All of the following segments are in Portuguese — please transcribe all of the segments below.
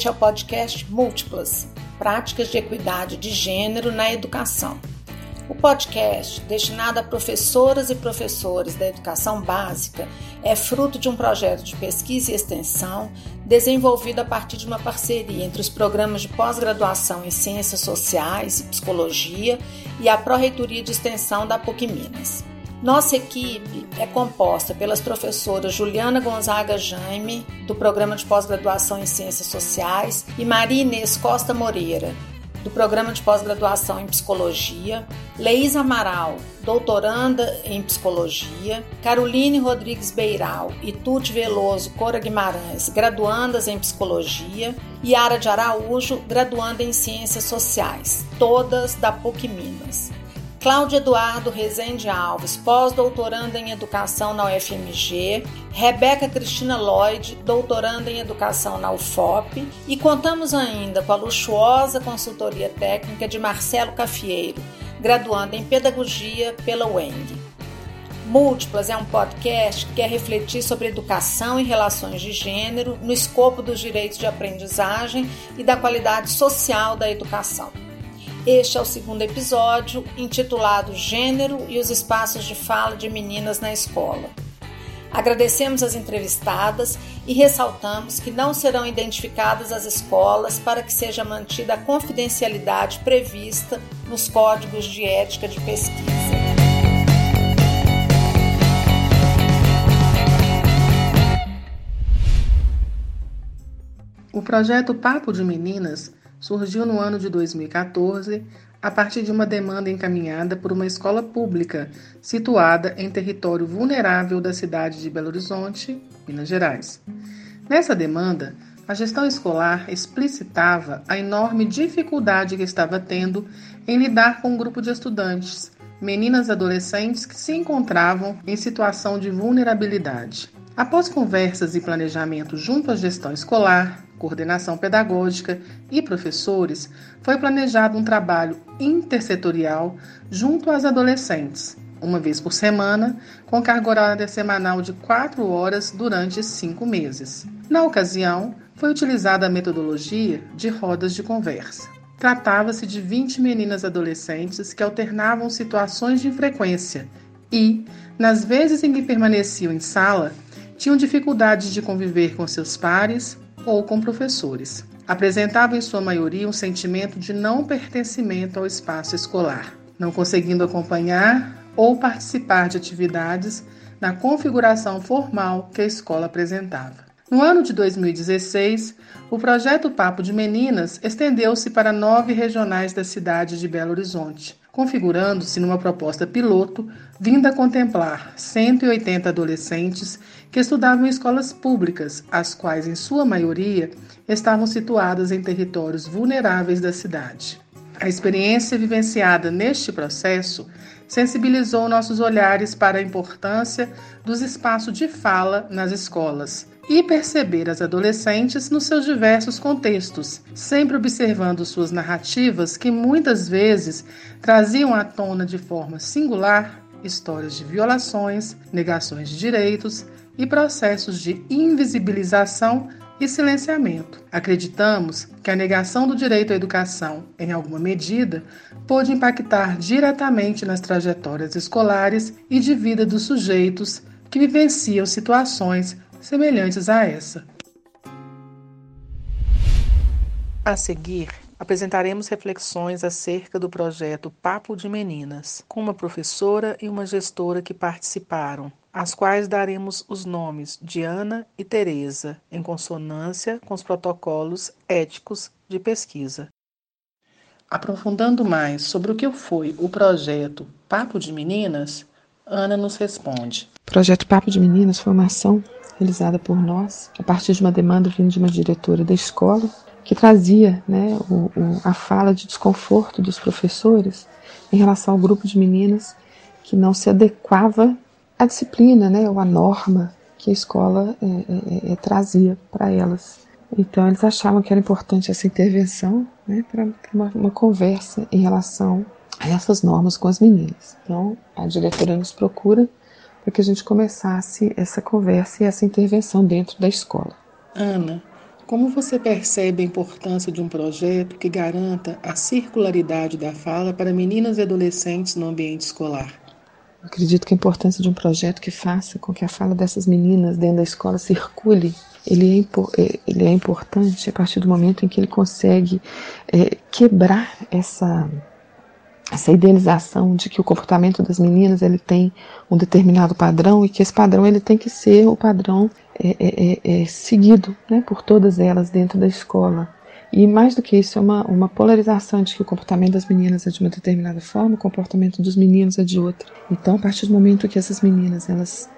Este é o podcast Múltiplas Práticas de Equidade de Gênero na Educação. O podcast, destinado a professoras e professores da educação básica, é fruto de um projeto de pesquisa e extensão desenvolvido a partir de uma parceria entre os programas de pós-graduação em Ciências Sociais e Psicologia e a Pró-Reitoria de Extensão da PUC Minas. Nossa equipe é composta pelas professoras Juliana Gonzaga Jaime, do Programa de Pós-Graduação em Ciências Sociais, e Maria Inês Costa Moreira, do Programa de Pós-Graduação em Psicologia, Leísa Amaral, doutoranda em Psicologia, Caroline Rodrigues Beiral e Tuti Veloso Cora Guimarães, graduandas em Psicologia, e Ara de Araújo, graduanda em Ciências Sociais, todas da PUC Minas. Cláudio Eduardo Rezende Alves, pós-doutoranda em Educação na UFMG, Rebeca Cristina Lloyd, doutoranda em Educação na UFOP, e contamos ainda com a luxuosa consultoria técnica de Marcelo Cafieiro, graduando em Pedagogia pela UENG. Múltiplas é um podcast que quer refletir sobre educação e relações de gênero no escopo dos direitos de aprendizagem e da qualidade social da educação. Este é o segundo episódio, intitulado Gênero e os Espaços de Fala de Meninas na Escola. Agradecemos as entrevistadas e ressaltamos que não serão identificadas as escolas para que seja mantida a confidencialidade prevista nos códigos de ética de pesquisa. O projeto Papo de Meninas surgiu no ano de 2014 a partir de uma demanda encaminhada por uma escola pública situada em território vulnerável da cidade de Belo Horizonte, Minas Gerais. Nessa demanda, a gestão escolar explicitava a enorme dificuldade que estava tendo em lidar com um grupo de estudantes, meninas adolescentes que se encontravam em situação de vulnerabilidade. Após conversas e planejamento junto à gestão escolar, coordenação pedagógica e professores, foi planejado um trabalho intersetorial junto às adolescentes, uma vez por semana, com carga horária semanal de quatro horas durante cinco meses. Na ocasião, foi utilizada a metodologia de rodas de conversa. Tratava-se de 20 meninas adolescentes que alternavam situações de frequência e, nas vezes em que permaneciam em sala, tinham dificuldades de conviver com seus pares, ou com professores. Apresentavam em sua maioria um sentimento de não pertencimento ao espaço escolar, não conseguindo acompanhar ou participar de atividades na configuração formal que a escola apresentava. No ano de 2016, o projeto Papo de Meninas estendeu-se para nove regionais da cidade de Belo Horizonte, configurando-se numa proposta piloto vinda a contemplar 180 adolescentes que estudavam em escolas públicas, as quais, em sua maioria, estavam situadas em territórios vulneráveis da cidade. A experiência vivenciada neste processo sensibilizou nossos olhares para a importância dos espaços de fala nas escolas e perceber as adolescentes nos seus diversos contextos, sempre observando suas narrativas que muitas vezes traziam à tona de forma singular histórias de violações, negações de direitos e processos de invisibilização e silenciamento. Acreditamos que a negação do direito à educação, em alguma medida, pode impactar diretamente nas trajetórias escolares e de vida dos sujeitos que vivenciam situações semelhantes a essa. A seguir, apresentaremos reflexões acerca do projeto Papo de Meninas, com uma professora e uma gestora que participaram, às quais daremos os nomes de Ana e Teresa, em consonância com os protocolos éticos de pesquisa. Aprofundando mais sobre o que foi o projeto Papo de Meninas, Ana nos responde. O projeto Papo de Meninas foi uma ação realizada por nós, a partir de uma demanda vinda de uma diretora da escola, que trazia né, o, o, a fala de desconforto dos professores em relação ao grupo de meninas que não se adequava à disciplina, né, ou à norma que a escola é, é, é, trazia para elas. Então, eles achavam que era importante essa intervenção né, para uma, uma conversa em relação a essas normas com as meninas. Então, a diretora nos procura para que a gente começasse essa conversa e essa intervenção dentro da escola. Ana, Como você percebe a importância de um projeto que garanta a circularidade da fala para meninas e adolescentes no ambiente escolar? Acredito que a importância de um projeto que faça com que a fala dessas meninas dentro da escola circule, ele é, é ele é importante a partir do momento em que ele consegue é, quebrar essa essa idealização de que o comportamento das meninas ele tem um determinado padrão e que esse padrão ele tem que ser o padrão é, é, é, é, seguido né, por todas elas dentro da escola. E mais do que isso, é uma, uma polarização de que o comportamento das meninas é de uma determinada forma, o comportamento dos meninos é de outra. Então, a partir do momento que essas meninas elas,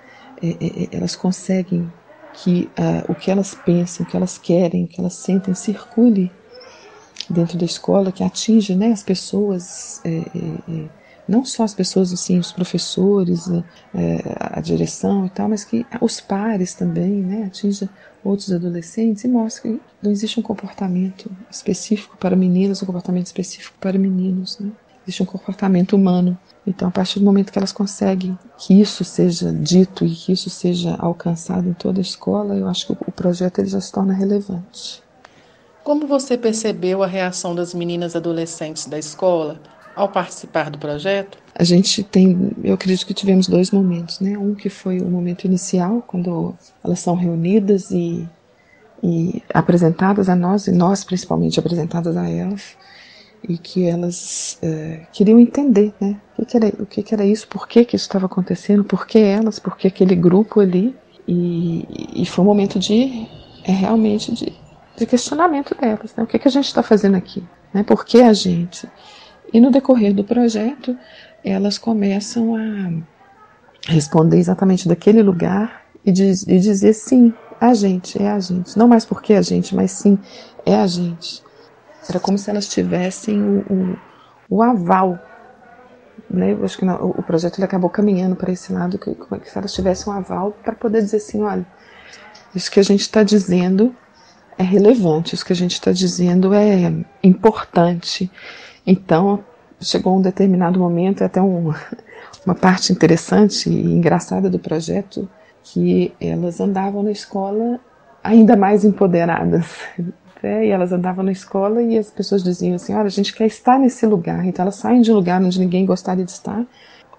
é, é, elas conseguem que uh, o que elas pensam, o que elas querem, o que elas sentem circule dentro da escola, que atinge né, as pessoas, é, é, é, não só as pessoas, assim, os professores, é, a direção e tal, mas que os pares também, né, atinja outros adolescentes e mostra que não existe um comportamento específico para meninas, um comportamento específico para meninos, né? Existe um comportamento humano. Então, a partir do momento que elas conseguem que isso seja dito e que isso seja alcançado em toda a escola, eu acho que o projeto ele já se torna relevante. Como você percebeu a reação das meninas adolescentes da escola ao participar do projeto? A gente tem, eu acredito que tivemos dois momentos, né? Um que foi o momento inicial, quando elas são reunidas e, e apresentadas a nós, e nós principalmente apresentadas a elas, e que elas é, queriam entender, né? O que, que, era, o que, que era isso, por que, que isso estava acontecendo, por que elas, por que aquele grupo ali. E, e foi um momento de, é realmente de de questionamento delas. Né? O que, que a gente está fazendo aqui? Né? Por que a gente? E no decorrer do projeto, elas começam a responder exatamente daquele lugar e, diz, e dizer sim, a gente, é a gente. Não mais porque a gente, mas sim, é a gente. Era como se elas tivessem o, o, o aval. Né? Eu acho que não, o projeto ele acabou caminhando para esse lado, que, que se elas tivessem um aval para poder dizer assim, olha, isso que a gente está dizendo é relevante, isso que a gente está dizendo é importante. Então, chegou um determinado momento, até um, uma parte interessante e engraçada do projeto, que elas andavam na escola ainda mais empoderadas. Né? E elas andavam na escola e as pessoas diziam assim: olha, a gente quer estar nesse lugar. Então elas saem de um lugar onde ninguém gostaria de estar,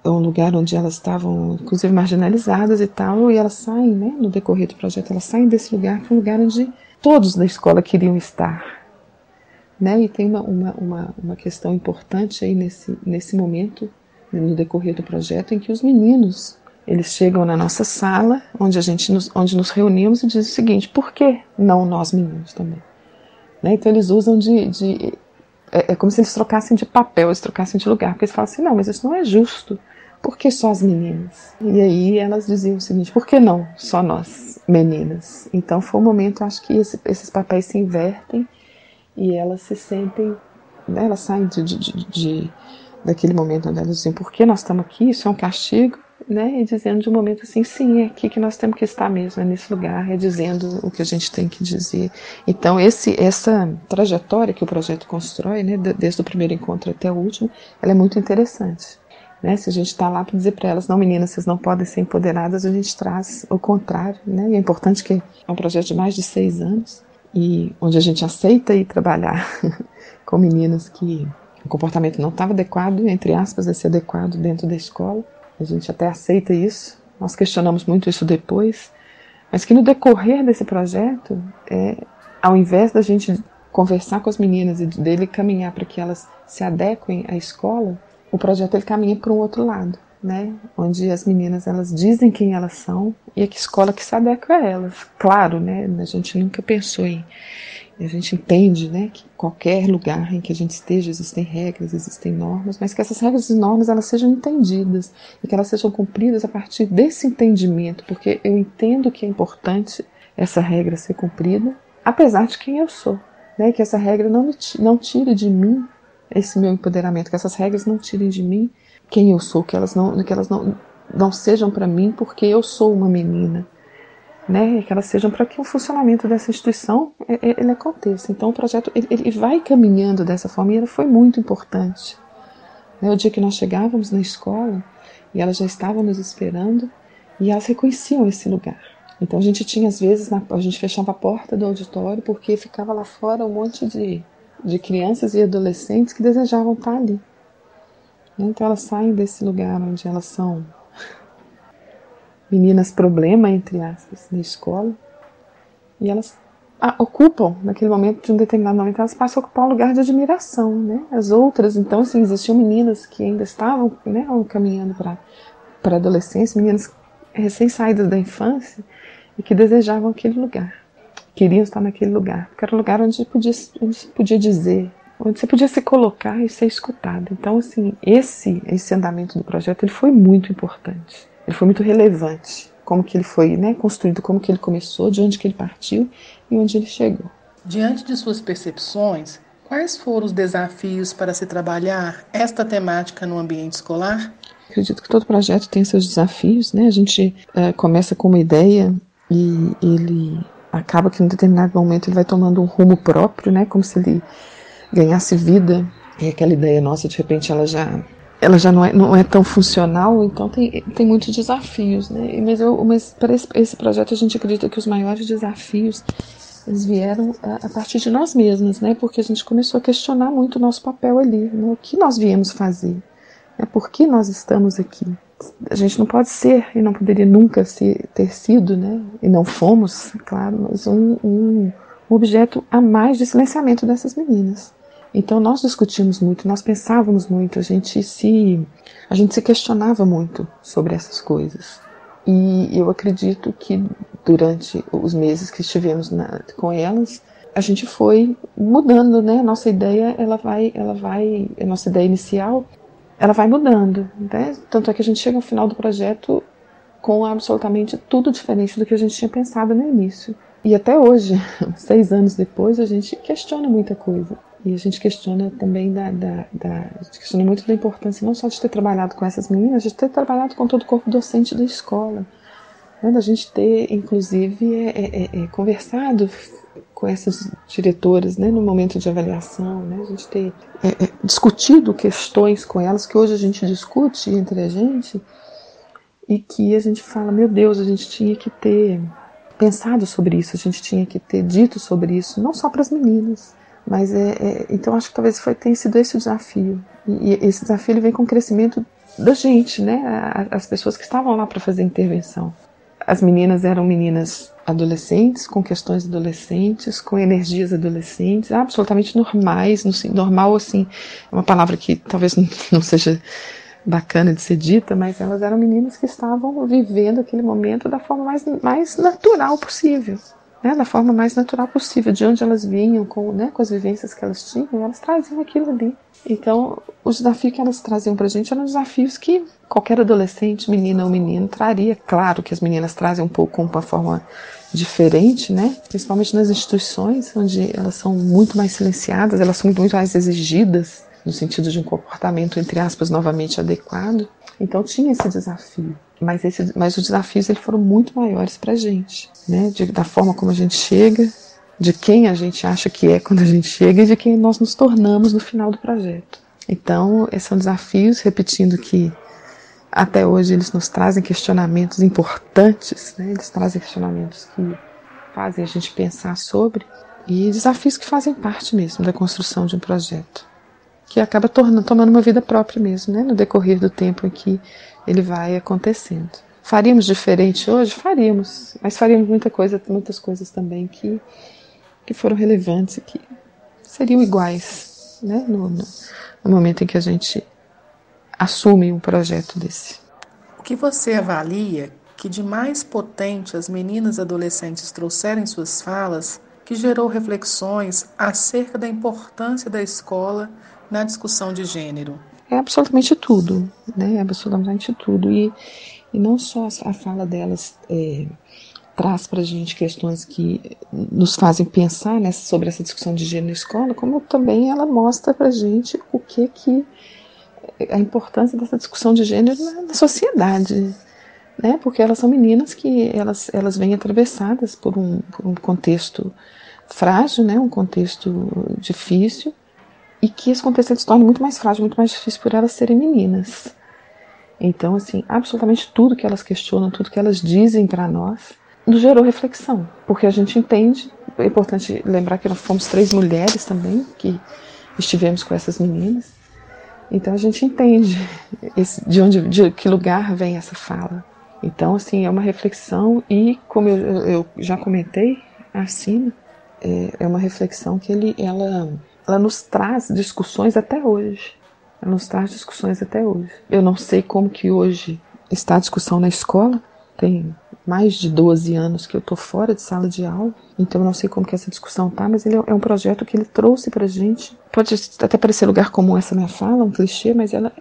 é um lugar onde elas estavam, inclusive, marginalizadas e tal, e elas saem, né, no decorrer do projeto, elas saem desse lugar para um lugar onde todos da escola queriam estar. Né? E tem uma, uma, uma, uma questão importante aí nesse, nesse momento, no decorrer do projeto, em que os meninos eles chegam na nossa sala, onde a gente nos, onde nos reunimos e dizem o seguinte: por que não nós meninos também? Né? Então eles usam de, de é, é, como se eles trocassem de papel, eles trocassem de lugar, porque eles falam assim: não, mas isso não é justo. Por que só as meninas? E aí elas diziam o seguinte: por que não só nós? meninas. Então foi um momento, acho que esse, esses papéis se invertem e elas se sentem, né, elas saem de, de, de, de, daquele momento onde elas dizem por que nós estamos aqui, isso é um castigo, né, e dizendo de um momento assim, sim, é aqui que nós temos que estar mesmo, é nesse lugar, é dizendo o que a gente tem que dizer. Então esse, essa trajetória que o projeto constrói, né, desde o primeiro encontro até o último, ela é muito interessante. Né? Se a gente está lá para dizer para elas, não meninas, vocês não podem ser empoderadas, a gente traz o contrário. Né? E é importante que é um projeto de mais de seis anos e onde a gente aceita ir trabalhar com meninas que o comportamento não estava adequado, entre aspas, esse adequado dentro da escola. A gente até aceita isso. Nós questionamos muito isso depois, mas que no decorrer desse projeto, é, ao invés da gente conversar com as meninas e dele caminhar para que elas se adequem à escola, o projeto ele caminha para um outro lado, né? Onde as meninas elas dizem quem elas são e a escola que se adequa a elas. Claro, né? A gente nunca pensou em a gente entende, né, que qualquer lugar em que a gente esteja existem regras, existem normas, mas que essas regras e normas elas sejam entendidas e que elas sejam cumpridas a partir desse entendimento, porque eu entendo que é importante essa regra ser cumprida, apesar de quem eu sou, né, que essa regra não me não tire de mim esse meu empoderamento, que essas regras não tirem de mim quem eu sou, que elas não, que elas não, não sejam para mim porque eu sou uma menina, né? Que elas sejam para que o funcionamento dessa instituição ele aconteça. Então o projeto ele, vai caminhando dessa forma e ele foi muito importante. Né? O dia que nós chegávamos na escola e elas já estavam nos esperando e elas reconheciam esse lugar. Então a gente tinha, às vezes, a gente fechava a porta do auditório porque ficava lá fora um monte de, de crianças e adolescentes que desejavam estar ali. Então elas saem desse lugar onde elas são meninas problema, entre aspas, na escola, e elas ah, ocupam, naquele momento, de um determinado momento, elas passam a ocupar um lugar de admiração, né? As outras, então, assim, existiam meninas que ainda estavam, né, caminhando para a adolescência, meninas recém-saídas da infância, e que desejavam aquele lugar, queriam estar naquele lugar, porque era um lugar onde podia, onde se podia dizer, onde você podia se colocar e ser escutado. Então, assim, esse, esse andamento do projeto ele foi muito importante, ele foi muito relevante, como que ele foi né, construído, como que ele começou, de onde que ele partiu e onde ele chegou. Diante de suas percepções, quais foram os desafios para se trabalhar esta temática no ambiente escolar? Acredito que todo projeto tem seus desafios, né? A gente é, começa com uma ideia e ele acaba que em determinado momento ele vai tomando um rumo próprio, né? Como se ele ganhasse vida. E aquela ideia nossa, de repente, ela já ela já não é, não é tão funcional, então tem, tem muitos desafios, né? Mas, eu, mas para esse, esse projeto a gente acredita que os maiores desafios eles vieram a, a, partir de nós mesmas, né? Porque a gente começou a questionar muito o nosso papel ali, né? o que nós viemos fazer, né? por que nós estamos aqui. A gente não pode ser e não poderia nunca ser, ter sido, né? E não fomos, claro, mas um, um objeto a mais de silenciamento dessas meninas. Então nós discutimos muito, nós pensávamos muito, a gente se a gente se questionava muito sobre essas coisas. E eu acredito que durante os meses que estivemos na, com elas, a gente foi mudando, né? A nossa ideia, ela vai, ela vai, a nossa ideia inicial, ela vai mudando, né? Tanto é que a gente chega ao final do projeto com absolutamente tudo diferente do que a gente tinha pensado no início. E até hoje, seis anos depois, a gente questiona muita coisa. E a gente questiona também da, da, da, questiona muito da importância não só de ter trabalhado com essas meninas, de ter trabalhado com todo o corpo docente da escola. Né? Da gente ter, inclusive, é, é, é, é conversado com essas diretoras né, no momento de avaliação, né? a gente ter é, é, discutido questões com elas que hoje a gente discute entre a gente e que a gente fala, meu Deus, a gente tinha que ter pensado sobre isso, a gente tinha que ter dito sobre isso, não só para as meninas, mas é, é, então acho que talvez foi tenha sido esse o desafio. E, e esse desafio vem com o crescimento da gente, né? As pessoas que estavam lá para fazer intervenção. As meninas eram meninas adolescentes, com questões adolescentes, com energias adolescentes, absolutamente normais, normal assim, é uma palavra que talvez não seja bacana de ser dita, mas elas eram meninas que estavam vivendo aquele momento da forma mais, mais natural possível né, da forma mais natural possível, de onde elas vinham, com, né, com as vivências que elas tinham, elas traziam aquilo ali. Então, o desafio que elas traziam para a gente eram desafios que qualquer adolescente, menina ou menino, traria. Claro que as meninas trazem um pouco uma forma diferente, né? Principalmente nas instituições, onde elas são muito mais silenciadas, elas são muito mais exigidas, no sentido de um comportamento, entre aspas, novamente adequado. Então, tinha esse desafio mas, esse, mas os desafios eles foram muito maiores para a gente, né? De, da forma como a gente chega, de quem a gente acha que é quando a gente chega e de quem nós nos tornamos no final do projeto. Então, esses são desafios, repetindo que até hoje eles nos trazem questionamentos importantes, né? eles trazem questionamentos que fazem a gente pensar sobre e desafios que fazem parte mesmo da construção de um projeto, que acaba tornando, tomando uma vida própria mesmo, né? no decorrer do tempo em que ele vai acontecendo. Faríamos diferente hoje? Faríamos, mas faríamos muita coisa, muitas coisas também que, que foram relevantes e que seriam iguais né? no, no, no momento em que a gente assume um projeto desse. O que você avalia que de mais potente as meninas adolescentes trouxeram em suas falas que gerou reflexões acerca da importância da escola na discussão de gênero? é absolutamente tudo, né? É absolutamente tudo. E, e não só a fala delas é, traz para a gente questões que nos fazem pensar né, sobre essa discussão de gênero na escola, como também ela mostra para a gente o que que a importância dessa discussão de gênero na, na sociedade, né? Porque elas são meninas que elas elas vêm atravessadas por um, por um contexto frágil, né? Um contexto difícil e que esse contexto se muito mais frágil, muito mais difícil por elas serem meninas. Então, assim, absolutamente tudo que elas questionam, tudo que elas dizem para nós, nos gerou reflexão, porque a gente entende, é importante lembrar que nós fomos três mulheres também que estivemos com essas meninas, então a gente entende esse, de onde, de que lugar vem essa fala. Então, assim, é uma reflexão e, como eu, eu já comentei acima, é, é uma reflexão que ele, ela, ela nos traz discussões até hoje. Ela nos traz discussões até hoje. Eu não sei como que hoje está a discussão na escola, tem mais de 12 anos que eu estou fora de sala de aula, então eu não sei como que essa discussão tá, mas ele é um projeto que ele trouxe para gente. Pode até parecer lugar comum essa minha fala, um clichê, mas ela,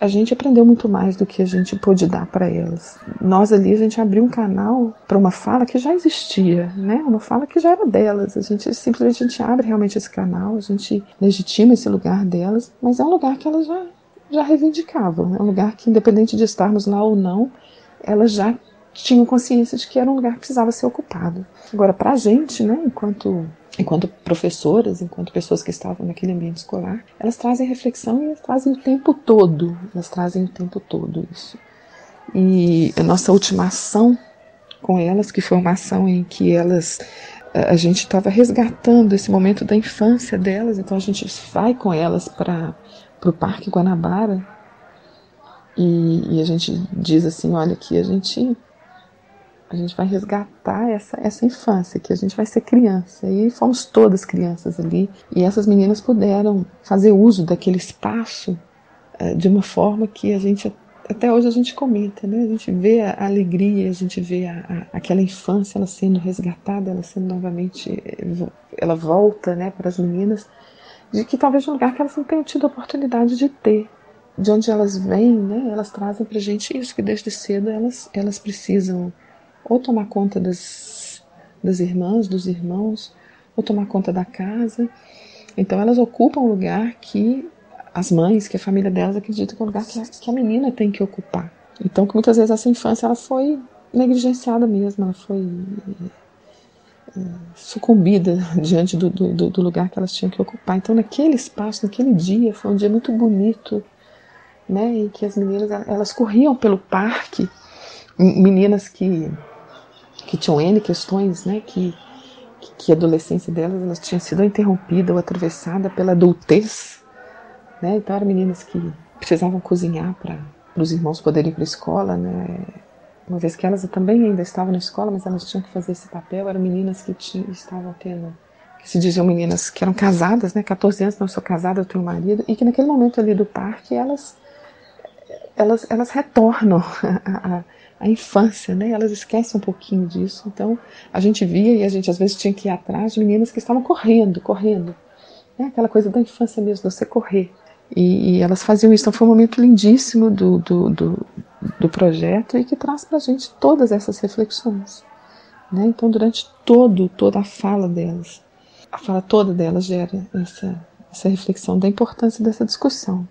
a gente aprendeu muito mais do que a gente pôde dar para elas. Nós ali a gente abriu um canal para uma fala que já existia, né? Uma fala que já era delas. A gente simplesmente a gente abre realmente esse canal, a gente legitima esse lugar delas, mas é um lugar que elas já já reivindicavam. É um lugar que independente de estarmos lá ou não, elas já tinham consciência de que era um lugar que precisava ser ocupado. Agora, para a gente, né, enquanto, enquanto professoras, enquanto pessoas que estavam naquele ambiente escolar, elas trazem reflexão e elas trazem o tempo todo, elas trazem o tempo todo isso. E a nossa última ação com elas, que foi uma ação em que elas a gente estava resgatando esse momento da infância delas, então a gente vai com elas para o Parque Guanabara e, e, a gente diz assim, olha aqui, a gente a gente vai resgatar essa, essa infância, que a gente vai ser criança. E fomos todas crianças ali. E essas meninas puderam fazer uso daquele espaço é, de uma forma que a gente, até hoje a gente comenta, né? A gente vê a alegria, a gente vê a, a, aquela infância ela sendo resgatada, ela sendo novamente, ela volta né, para as meninas, de que talvez um lugar que elas não tenham tido a oportunidade de ter. De onde elas vêm, né? Elas trazem para gente isso, que desde cedo elas, elas precisam ou tomar conta das, das irmãs, dos irmãos, ou tomar conta da casa. Então elas ocupam um lugar que as mães, que a família delas acredita que é um lugar que a, que a menina tem que ocupar. Então que muitas vezes essa infância ela foi negligenciada mesmo, ela foi é, sucumbida diante do, do, do, lugar que elas tinham que ocupar. Então naquele espaço, naquele dia, foi um dia muito bonito, né, em que as meninas elas corriam pelo parque, meninas que que tinham N questões, né, que, que a adolescência delas elas tinha sido interrompida ou atravessada pela adultez, né, então eram meninas que precisavam cozinhar para os irmãos poderem ir para a escola, né, uma vez que elas também ainda estavam na escola, mas elas tinham que fazer esse papel, eram meninas que tinham, estavam tendo, que se diziam meninas que eram casadas, né, 14 anos, não sou casada, eu tenho um marido, e que naquele momento ali do parque elas elas, elas retornam a, a a infância, né? Elas esquecem um pouquinho disso. Então, a gente via e a gente às vezes tinha que ir atrás de meninas que estavam correndo, correndo. Né? Aquela coisa da infância mesmo, você correr. E, e, elas faziam isso. Então, foi um momento lindíssimo do, do, do, do projeto e que traz para a gente todas essas reflexões. Né? Então, durante todo, toda a fala delas, a fala toda delas gera essa, essa reflexão da importância dessa discussão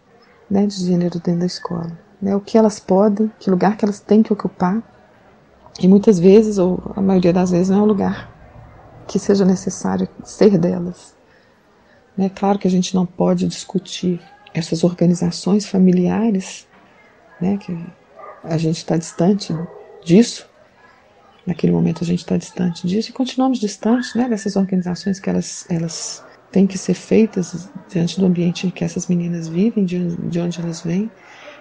né, de gênero dentro da escola né, o que elas podem, que lugar que elas têm que ocupar. E muitas vezes, ou a maioria das vezes, não é o lugar que seja necessário ser delas. É né, claro que a gente não pode discutir essas organizações familiares, né, que a gente está distante disso, naquele momento a gente está distante disso e continuamos distantes né, dessas organizações que elas, elas têm que ser feitas diante do ambiente em que essas meninas vivem, de, de onde elas vêm.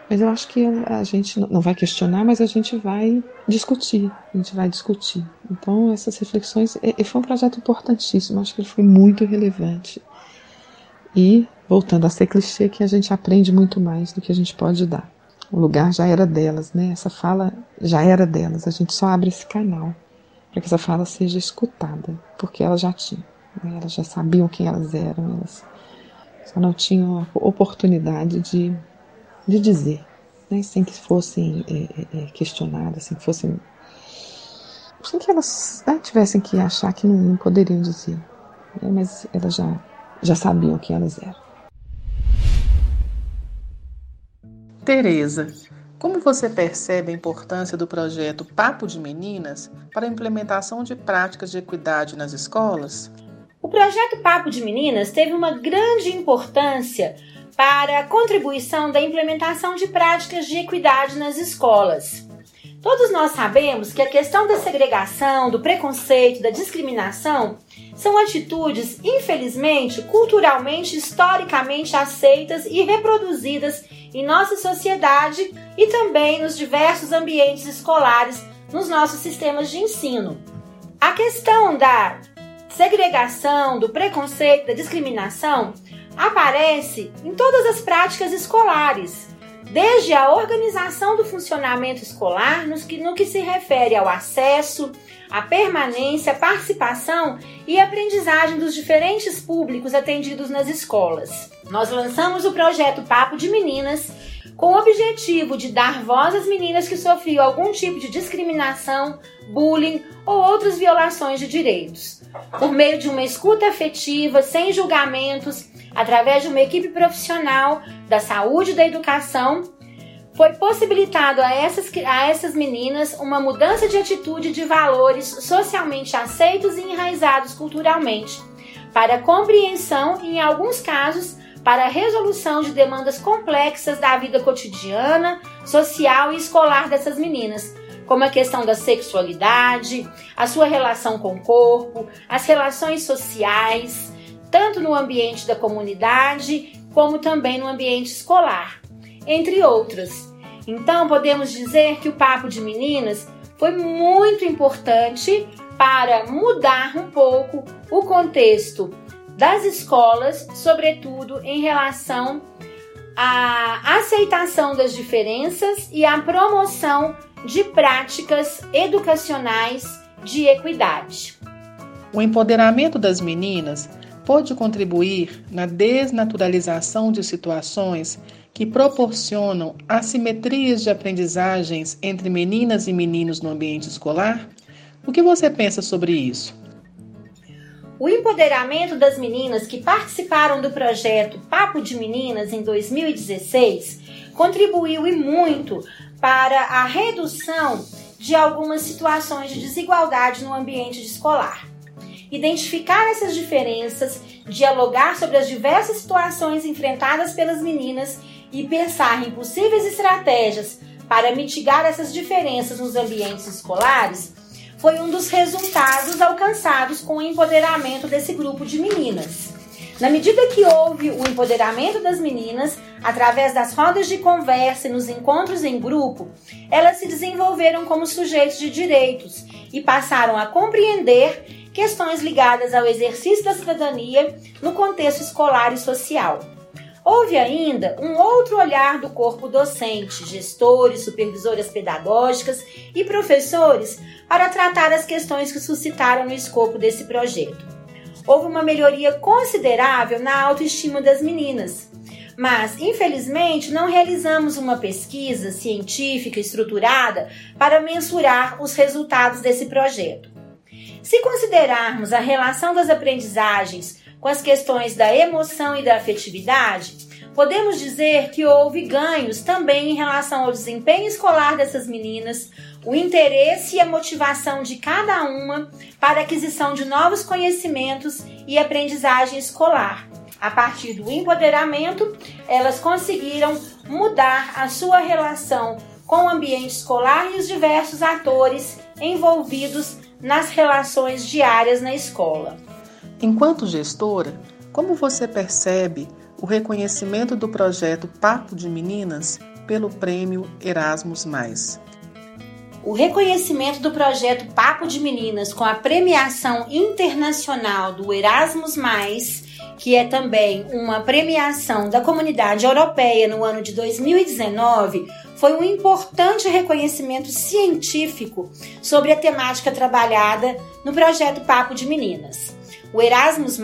Mas eu acho que a gente não vai questionar, mas a gente vai discutir. A gente vai discutir. Então, essas reflexões. Foi um projeto importantíssimo, acho que ele foi muito relevante. E, voltando a ser clichê, que a gente aprende muito mais do que a gente pode dar. O lugar já era delas, né? Essa fala já era delas. A gente só abre esse canal para que essa fala seja escutada, porque elas já tinham. Né? Elas já sabiam quem elas eram, elas só não tinham a oportunidade de de dizer, né, sem que fossem é, é, é, questionadas, sem que fossem. sem que elas né, tivessem que achar que não, não poderiam dizer. Né, mas elas já, já sabiam quem elas eram. Tereza, como você percebe a importância do projeto Papo de Meninas para a implementação de práticas de equidade nas escolas? O projeto Papo de Meninas teve uma grande importância para a contribuição da implementação de práticas de equidade nas escolas. Todos nós sabemos que a questão da segregação, do preconceito, da discriminação são atitudes, infelizmente, culturalmente, historicamente aceitas e reproduzidas em nossa sociedade e também nos diversos ambientes escolares, nos nossos sistemas de ensino. A questão da segregação, do preconceito, da discriminação aparece em todas as práticas escolares, desde a organização do funcionamento escolar, no que, no que se refere ao acesso, à permanência, participação e aprendizagem dos diferentes públicos atendidos nas escolas. Nós lançamos o projeto Papo de Meninas com o objetivo de dar voz às meninas que sofriam algum tipo de discriminação, bullying ou outras violações de direitos. Por meio de uma escuta afetiva, sem julgamentos, através de uma equipe profissional da saúde e da educação, foi possibilitado a essas, a essas meninas uma mudança de atitude de valores socialmente aceitos e enraizados culturalmente, para compreensão e, em alguns casos, para a resolução de demandas complexas da vida cotidiana, social e escolar dessas meninas, como a questão da sexualidade, a sua relação com o corpo, as relações sociais, tanto no ambiente da comunidade como também no ambiente escolar, entre outras. Então, podemos dizer que o Papo de Meninas foi muito importante para mudar um pouco o contexto das escolas, sobretudo em relação à aceitação das diferenças e à promoção de práticas educacionais de equidade. O empoderamento das meninas pode contribuir na desnaturalização de situações que proporcionam assimetrias de aprendizagens entre meninas e meninos no ambiente escolar? O que você pensa sobre isso? O empoderamento das meninas que participaram do projeto Papo de Meninas em 2016 contribuiu e muito para a redução de algumas situações de desigualdade no ambiente escolar identificar essas diferenças, dialogar sobre as diversas situações enfrentadas pelas meninas e pensar em possíveis estratégias para mitigar essas diferenças nos ambientes escolares foi um dos resultados alcançados com o empoderamento desse grupo de meninas. Na medida que houve o empoderamento das meninas, através das rodas de conversa e nos encontros em grupo, elas se desenvolveram como sujeitos de direitos e passaram a compreender questões ligadas ao exercício da cidadania no contexto escolar e social. Houve ainda um outro olhar do corpo docente, gestores, supervisoras pedagógicas e professores para tratar as questões que suscitaram no escopo desse projeto. Houve uma melhoria considerável na autoestima das meninas, mas infelizmente não realizamos uma pesquisa científica estruturada para mensurar os resultados desse projeto. Se considerarmos a relação das aprendizagens com as questões da emoção e da afetividade, podemos dizer que houve ganhos também em relação ao desempenho escolar dessas meninas, o interesse e a motivação de cada uma para a aquisição de novos conhecimentos e aprendizagem escolar. A partir do empoderamento, elas conseguiram mudar a sua relação com o ambiente escolar e os diversos atores envolvidos nas relações diárias na escola. Enquanto gestora, como você percebe o reconhecimento do projeto Papo de Meninas pelo Prêmio Erasmus+. O reconhecimento do projeto Papo de Meninas com a premiação internacional do Erasmus+, que é também uma premiação da Comunidade Europeia no ano de 2019, foi um importante reconhecimento científico sobre a temática trabalhada no projeto Papo de Meninas. O Erasmus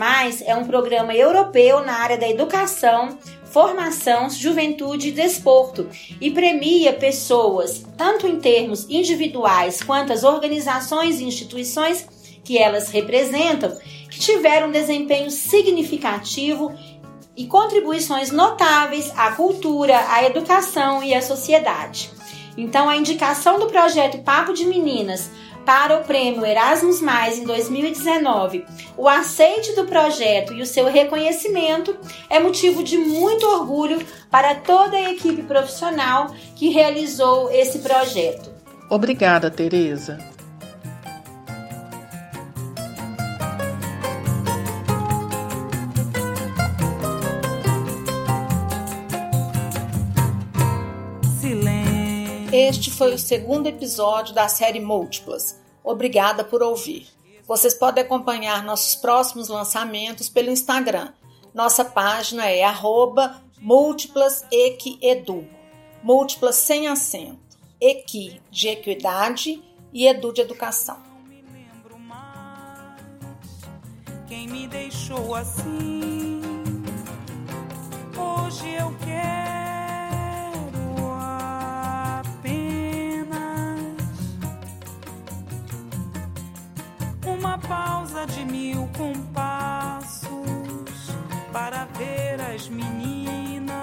é um programa europeu na área da educação, formação, juventude e desporto e premia pessoas, tanto em termos individuais quanto as organizações e instituições que elas representam, tiveram desempenho significativo e contribuições notáveis à cultura, à educação e à sociedade. Então, a indicação do projeto Papo de Meninas para o prêmio Erasmus em 2019, o aceite do projeto e o seu reconhecimento é motivo de muito orgulho para toda a equipe profissional que realizou esse projeto. Obrigada, Tereza. Este foi o segundo episódio da série Múltiplas. Obrigada por ouvir. Vocês podem acompanhar nossos próximos lançamentos pelo Instagram. Nossa página é múltiplasequiedu. Múltiplas sem acento. Equi de equidade e edu de educação. Quem me deixou assim, hoje eu quero. uma pausa de mil compassos para ver as meninas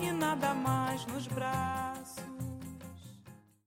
e nada mais nos braços.